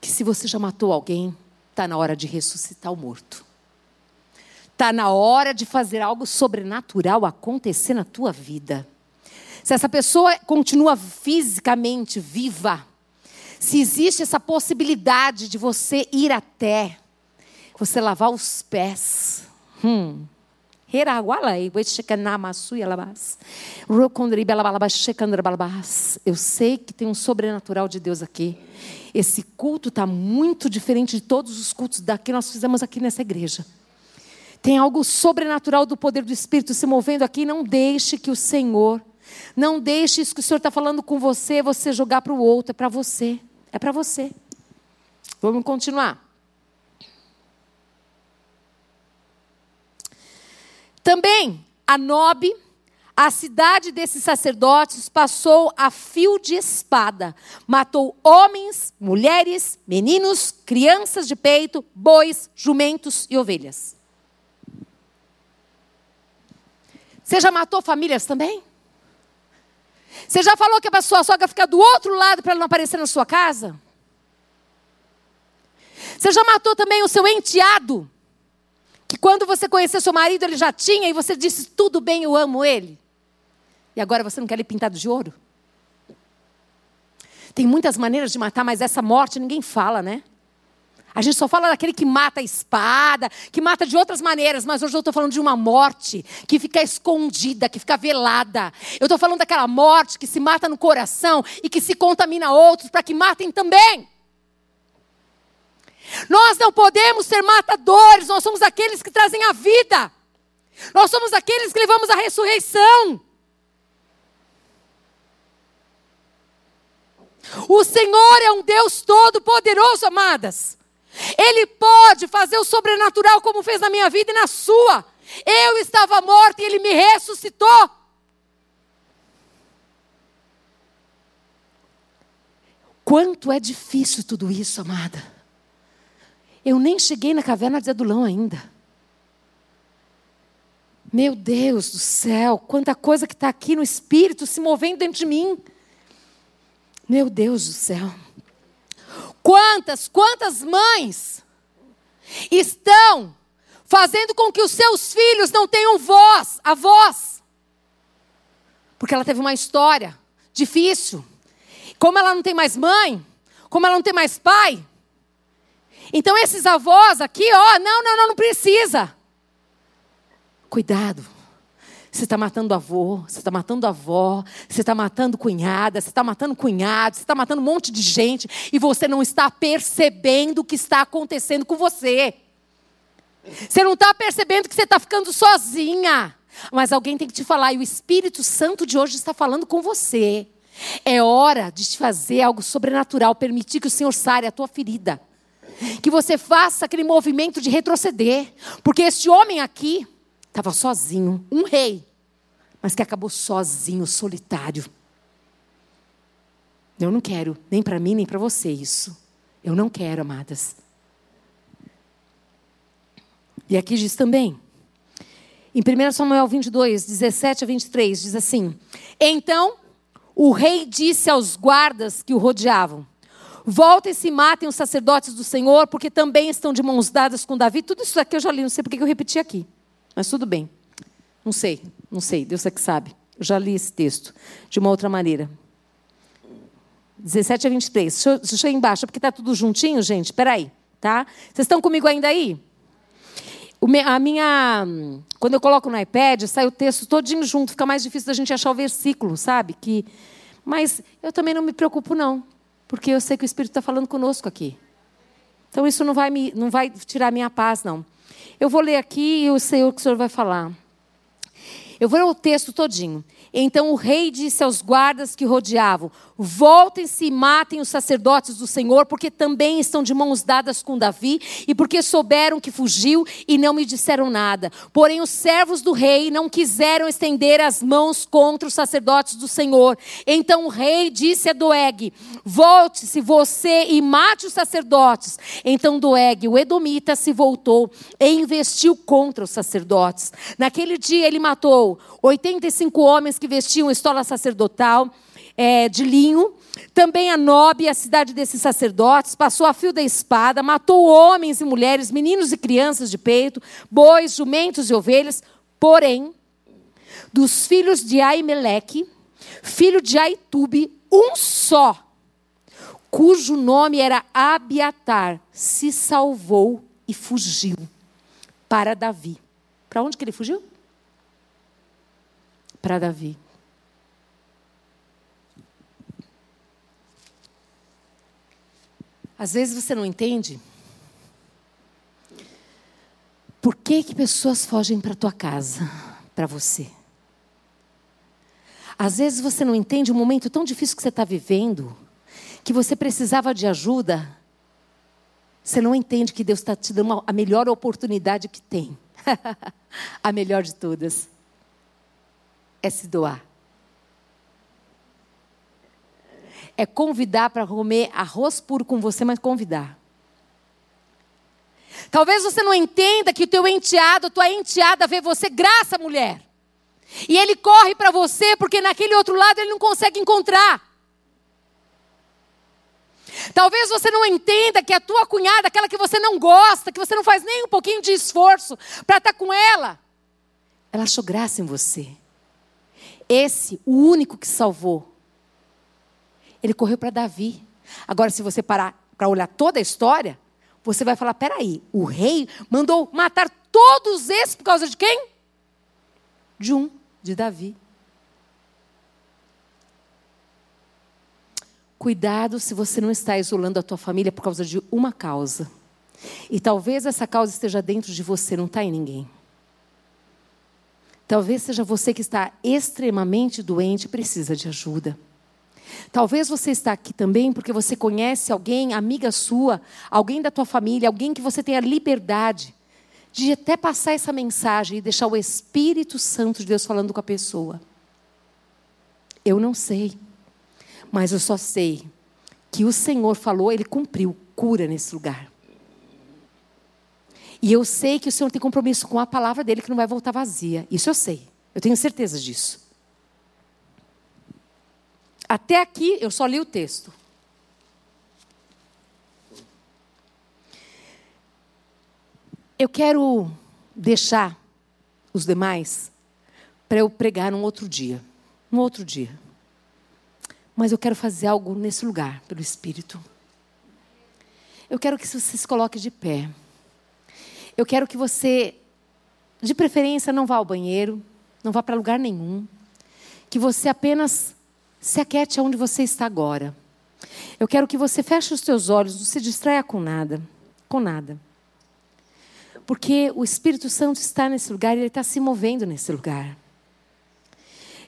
que se você já matou alguém, está na hora de ressuscitar o morto. Está na hora de fazer algo sobrenatural acontecer na tua vida. Se essa pessoa continua fisicamente viva, se existe essa possibilidade de você ir até, você lavar os pés. Hum. Eu sei que tem um sobrenatural de Deus aqui. Esse culto está muito diferente de todos os cultos daqui nós fizemos aqui nessa igreja. Tem algo sobrenatural do poder do Espírito se movendo aqui. Não deixe que o Senhor, não deixe isso que o Senhor está falando com você, você jogar para o outro. É para você. É para você. Vamos continuar. Também a Nobe, a cidade desses sacerdotes, passou a fio de espada. Matou homens, mulheres, meninos, crianças de peito, bois, jumentos e ovelhas. Você já matou famílias também? Você já falou que a sua sogra fica do outro lado para ela não aparecer na sua casa? Você já matou também o seu enteado? Que quando você conheceu seu marido, ele já tinha e você disse: tudo bem, eu amo ele. E agora você não quer ele pintado de ouro? Tem muitas maneiras de matar, mas essa morte ninguém fala, né? A gente só fala daquele que mata a espada, que mata de outras maneiras, mas hoje eu estou falando de uma morte que fica escondida, que fica velada. Eu estou falando daquela morte que se mata no coração e que se contamina outros para que matem também. Nós não podemos ser matadores, nós somos aqueles que trazem a vida. Nós somos aqueles que levamos a ressurreição. O Senhor é um Deus todo-poderoso, amadas. Ele pode fazer o sobrenatural como fez na minha vida e na sua. Eu estava morta e ele me ressuscitou. Quanto é difícil tudo isso, amada. Eu nem cheguei na caverna de Adulão ainda. Meu Deus do céu, quanta coisa que está aqui no espírito se movendo dentro de mim. Meu Deus do céu. Quantas, quantas mães estão fazendo com que os seus filhos não tenham voz, a voz? Porque ela teve uma história difícil. Como ela não tem mais mãe, como ela não tem mais pai, então esses avós aqui, ó, não, não, não, não precisa. Cuidado. Você está matando avô, você está matando avó, você está matando cunhada, você está matando cunhado, você está matando um monte de gente e você não está percebendo o que está acontecendo com você. Você não está percebendo que você está ficando sozinha. Mas alguém tem que te falar, e o Espírito Santo de hoje está falando com você. É hora de te fazer algo sobrenatural, permitir que o Senhor sare a tua ferida que você faça aquele movimento de retroceder. Porque este homem aqui estava sozinho, um rei, mas que acabou sozinho, solitário. Eu não quero, nem para mim, nem para você isso. Eu não quero, amadas. E aqui diz também, em 1 Samuel 22, 17 a 23, diz assim: Então o rei disse aos guardas que o rodeavam: Voltem-se e matem os sacerdotes do Senhor, porque também estão de mãos dadas com Davi. Tudo isso aqui eu já li, não sei porque eu repeti aqui. Mas tudo bem. Não sei, não sei, Deus é que sabe. Eu já li esse texto de uma outra maneira. 17 a 23. Deixa eu, deixa eu ir embaixo, porque está tudo juntinho, gente. Espera aí, tá? Vocês estão comigo ainda aí? a minha, quando eu coloco no iPad, sai o texto todinho junto. Fica mais difícil da gente achar o versículo, sabe? Que, mas eu também não me preocupo, não. Porque eu sei que o Espírito está falando conosco aqui. Então isso não vai, me, não vai tirar a minha paz, não. Eu vou ler aqui e eu sei o que o Senhor vai falar. Eu vou ler o texto todinho. Então o rei disse aos guardas que rodeavam: Voltem-se e matem os sacerdotes do Senhor, porque também estão de mãos dadas com Davi, e porque souberam que fugiu e não me disseram nada. Porém, os servos do rei não quiseram estender as mãos contra os sacerdotes do Senhor. Então o rei disse a Doeg: Volte-se você e mate os sacerdotes. Então Doeg, o Edomita, se voltou e investiu contra os sacerdotes. Naquele dia ele matou 85 homens que vestiam estola sacerdotal é, de linho. Também a Nob, a cidade desses sacerdotes, passou a fio da espada, matou homens e mulheres, meninos e crianças de peito, bois, jumentos e ovelhas. Porém, dos filhos de Aimeleque, filho de Aitube, um só, cujo nome era Abiatar, se salvou e fugiu para Davi. Para onde que ele fugiu? Para Davi. Às vezes você não entende por que, que pessoas fogem para tua casa, para você. Às vezes você não entende o momento tão difícil que você está vivendo, que você precisava de ajuda. Você não entende que Deus está te dando a melhor oportunidade que tem. *laughs* a melhor de todas é se doar. É convidar para comer arroz puro com você, mas convidar. Talvez você não entenda que o teu enteado, tua enteada vê você, graça, mulher. E ele corre para você porque naquele outro lado ele não consegue encontrar. Talvez você não entenda que a tua cunhada, aquela que você não gosta, que você não faz nem um pouquinho de esforço para estar tá com ela, ela achou graça em você. Esse, o único que salvou, ele correu para Davi. Agora, se você parar para olhar toda a história, você vai falar: peraí, o rei mandou matar todos esses por causa de quem? De um, de Davi. Cuidado se você não está isolando a tua família por causa de uma causa. E talvez essa causa esteja dentro de você, não está em ninguém. Talvez seja você que está extremamente doente e precisa de ajuda. Talvez você está aqui também porque você conhece alguém, amiga sua, alguém da tua família, alguém que você tenha liberdade de até passar essa mensagem e deixar o Espírito Santo de Deus falando com a pessoa. Eu não sei, mas eu só sei que o Senhor falou, ele cumpriu cura nesse lugar. E eu sei que o Senhor tem compromisso com a palavra dele que não vai voltar vazia. Isso eu sei. Eu tenho certeza disso. Até aqui eu só li o texto. Eu quero deixar os demais para eu pregar num outro dia. Um outro dia. Mas eu quero fazer algo nesse lugar, pelo Espírito. Eu quero que você se coloque de pé. Eu quero que você, de preferência, não vá ao banheiro, não vá para lugar nenhum. Que você apenas se aquete onde você está agora. Eu quero que você feche os seus olhos, não se distraia com nada, com nada. Porque o Espírito Santo está nesse lugar e ele está se movendo nesse lugar.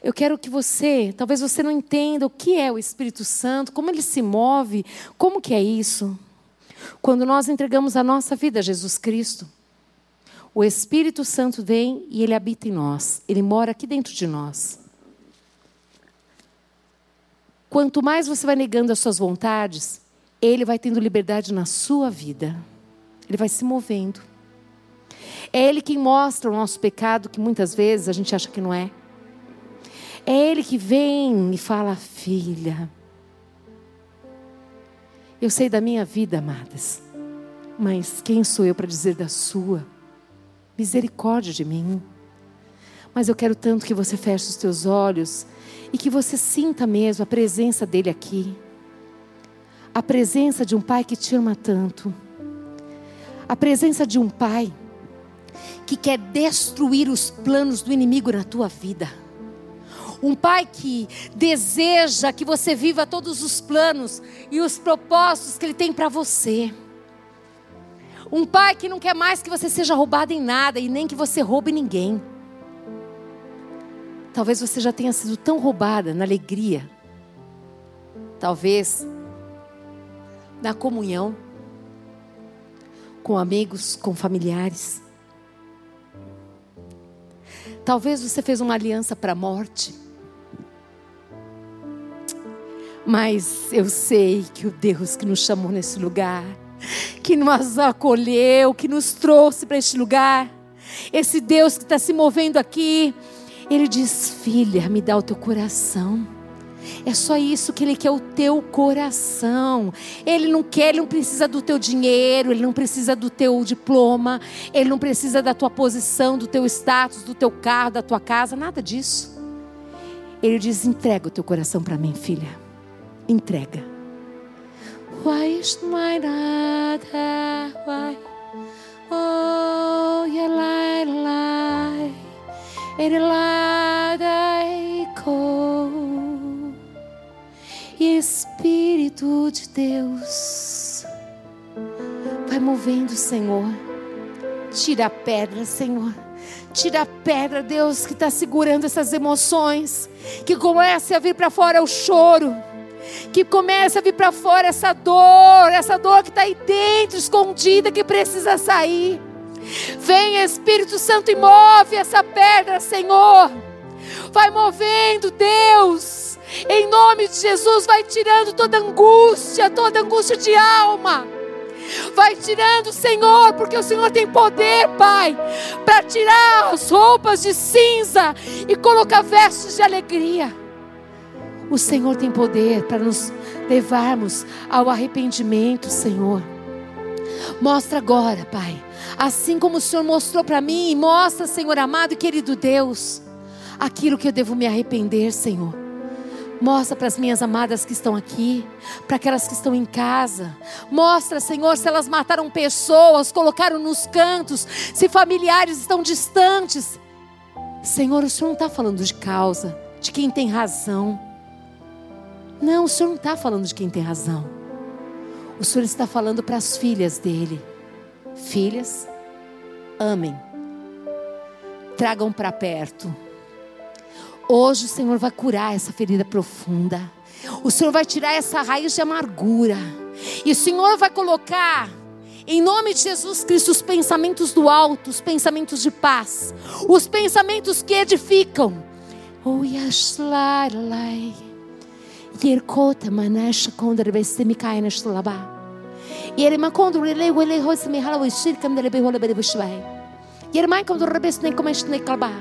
Eu quero que você, talvez você não entenda o que é o Espírito Santo, como ele se move, como que é isso. Quando nós entregamos a nossa vida a Jesus Cristo, o Espírito Santo vem e ele habita em nós, ele mora aqui dentro de nós. Quanto mais você vai negando as suas vontades, Ele vai tendo liberdade na sua vida. Ele vai se movendo. É Ele quem mostra o nosso pecado, que muitas vezes a gente acha que não é. É Ele que vem e fala, filha. Eu sei da minha vida, amadas, mas quem sou eu para dizer da sua? Misericórdia de mim. Mas eu quero tanto que você feche os teus olhos e que você sinta mesmo a presença dele aqui. A presença de um pai que te ama tanto. A presença de um pai que quer destruir os planos do inimigo na tua vida. Um pai que deseja que você viva todos os planos e os propósitos que ele tem para você. Um pai que não quer mais que você seja roubado em nada e nem que você roube ninguém. Talvez você já tenha sido tão roubada na alegria. Talvez na comunhão com amigos, com familiares. Talvez você fez uma aliança para a morte. Mas eu sei que o Deus que nos chamou nesse lugar, que nos acolheu, que nos trouxe para este lugar, esse Deus que está se movendo aqui, ele diz: Filha, me dá o teu coração. É só isso que Ele quer, o teu coração. Ele não quer, Ele não precisa do teu dinheiro, Ele não precisa do teu diploma, Ele não precisa da tua posição, do teu status, do teu carro, da tua casa, nada disso. Ele diz: entrega o teu coração para mim, filha. Entrega. Why is my Why? Oh, yeah, lie, lie. Ele lá E Espírito de Deus vai movendo, Senhor. Tira a pedra, Senhor. Tira a pedra, Deus, que está segurando essas emoções. Que comece a vir para fora o choro. Que comece a vir para fora essa dor, essa dor que está aí dentro, escondida, que precisa sair. Vem Espírito Santo e move essa pedra, Senhor. Vai movendo, Deus. Em nome de Jesus, vai tirando toda angústia, toda angústia de alma. Vai tirando, Senhor, porque o Senhor tem poder, Pai, para tirar as roupas de cinza e colocar vestes de alegria. O Senhor tem poder para nos levarmos ao arrependimento, Senhor. Mostra agora, Pai, assim como o Senhor mostrou para mim, mostra, Senhor amado e querido Deus, aquilo que eu devo me arrepender, Senhor. Mostra para as minhas amadas que estão aqui, para aquelas que estão em casa. Mostra, Senhor, se elas mataram pessoas, colocaram nos cantos, se familiares estão distantes. Senhor, o Senhor não está falando de causa, de quem tem razão. Não, o Senhor não está falando de quem tem razão. O Senhor está falando para as filhas dele. Filhas, amem, tragam para perto. Hoje o Senhor vai curar essa ferida profunda. O Senhor vai tirar essa raiz de amargura. E o Senhor vai colocar, em nome de Jesus Cristo, os pensamentos do alto, os pensamentos de paz, os pensamentos que edificam. Oh, yashlalai. Yerkota manasha kondra bestemi kainash laba. Yerma kondra le wele hosmi halawi shirkam dele behola bede bushbai. Yerma kondra rebesne komeshne kalba.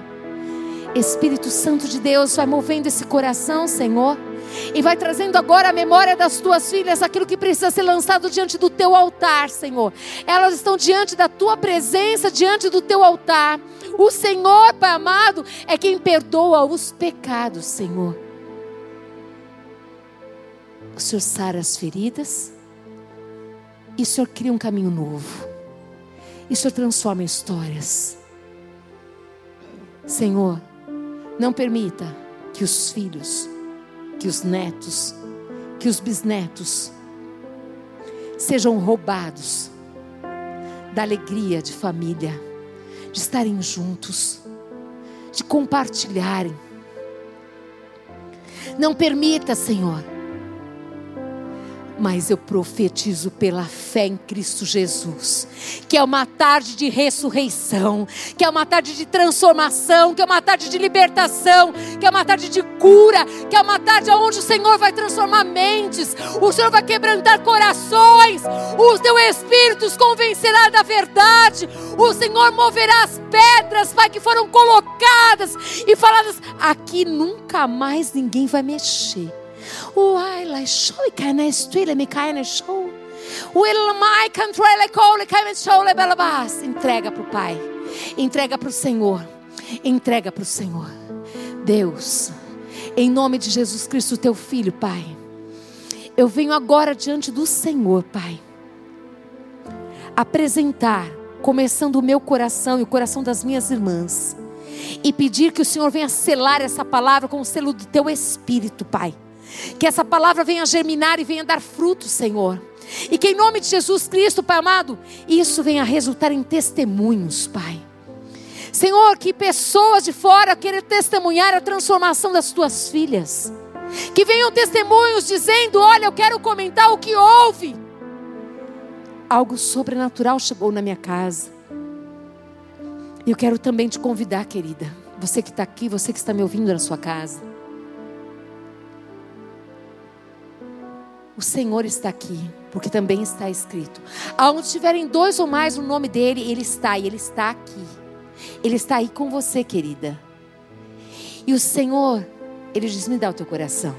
Espírito Santo de Deus vai movendo esse coração, Senhor, e vai trazendo agora a memória das tuas filhas, aquilo que precisa ser lançado diante do teu altar, Senhor. Elas estão diante da tua presença, diante do teu altar. O Senhor, Pai amado, é quem perdoa os pecados, Senhor. O Senhor sara as feridas, e o Senhor cria um caminho novo, e o Senhor transforma histórias. Senhor, não permita que os filhos, que os netos, que os bisnetos sejam roubados da alegria de família, de estarem juntos, de compartilharem. Não permita, Senhor, mas eu profetizo pela fé em Cristo Jesus, que é uma tarde de ressurreição, que é uma tarde de transformação, que é uma tarde de libertação, que é uma tarde de cura, que é uma tarde onde o Senhor vai transformar mentes, o Senhor vai quebrantar corações, o teu espírito os convencerá da verdade, o Senhor moverá as pedras, Pai, que foram colocadas e faladas, aqui nunca mais ninguém vai mexer. Uai, lá show e na estrela, me na show. Will my control cole cai show. Entrega para o Pai. Entrega para o Senhor. Entrega para o Senhor. Deus, em nome de Jesus Cristo, teu filho, Pai. Eu venho agora diante do Senhor, Pai. Apresentar, começando o meu coração e o coração das minhas irmãs. E pedir que o Senhor venha selar essa palavra com o selo do teu espírito, Pai. Que essa palavra venha germinar e venha dar fruto, Senhor. E que em nome de Jesus Cristo, Pai amado, isso venha resultar em testemunhos, Pai. Senhor, que pessoas de fora queiram testemunhar a transformação das tuas filhas. Que venham testemunhos dizendo: Olha, eu quero comentar o que houve. Algo sobrenatural chegou na minha casa. E eu quero também te convidar, querida. Você que está aqui, você que está me ouvindo na sua casa. O Senhor está aqui, porque também está escrito. Aonde tiverem dois ou mais o nome dele, ele está, e ele está aqui. Ele está aí com você, querida. E o Senhor, ele diz: Me dá o teu coração.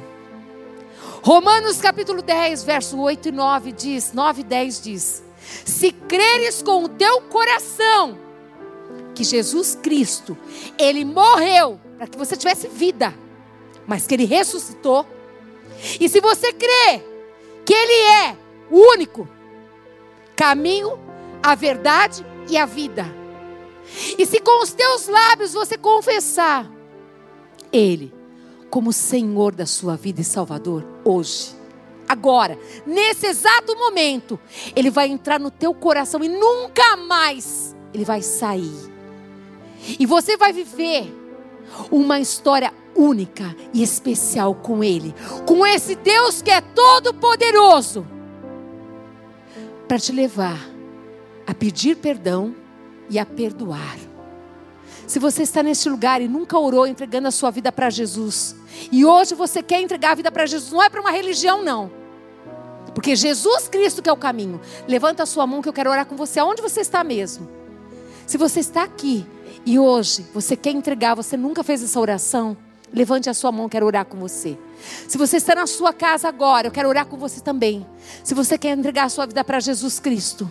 Romanos capítulo 10, verso 8 e 9 diz: 9 e 10 diz: Se creres com o teu coração que Jesus Cristo, ele morreu para que você tivesse vida, mas que ele ressuscitou. E se você crê que Ele é o único caminho, a verdade e a vida. E se com os teus lábios você confessar Ele como Senhor da sua vida e Salvador, hoje, agora, nesse exato momento, Ele vai entrar no teu coração e nunca mais Ele vai sair. E você vai viver uma história única e especial com Ele, com esse Deus que é todo-poderoso, para te levar a pedir perdão e a perdoar. Se você está neste lugar e nunca orou entregando a sua vida para Jesus, e hoje você quer entregar a vida para Jesus, não é para uma religião, não. Porque Jesus Cristo que é o caminho. Levanta a sua mão que eu quero orar com você, aonde você está mesmo. Se você está aqui e hoje você quer entregar, você nunca fez essa oração, Levante a sua mão, quero orar com você. Se você está na sua casa agora, eu quero orar com você também. Se você quer entregar a sua vida para Jesus Cristo,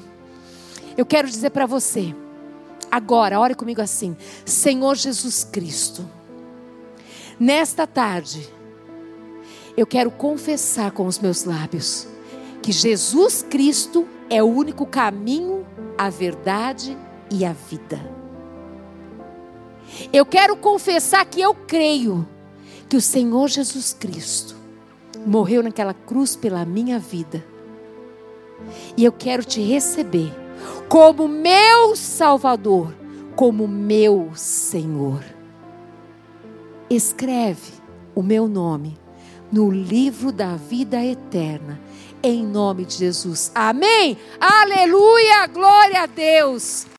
eu quero dizer para você, agora, ore comigo assim: Senhor Jesus Cristo, nesta tarde, eu quero confessar com os meus lábios que Jesus Cristo é o único caminho, a verdade e a vida. Eu quero confessar que eu creio que o Senhor Jesus Cristo morreu naquela cruz pela minha vida. E eu quero te receber como meu Salvador, como meu Senhor. Escreve o meu nome no livro da vida eterna, em nome de Jesus. Amém? Aleluia! Glória a Deus!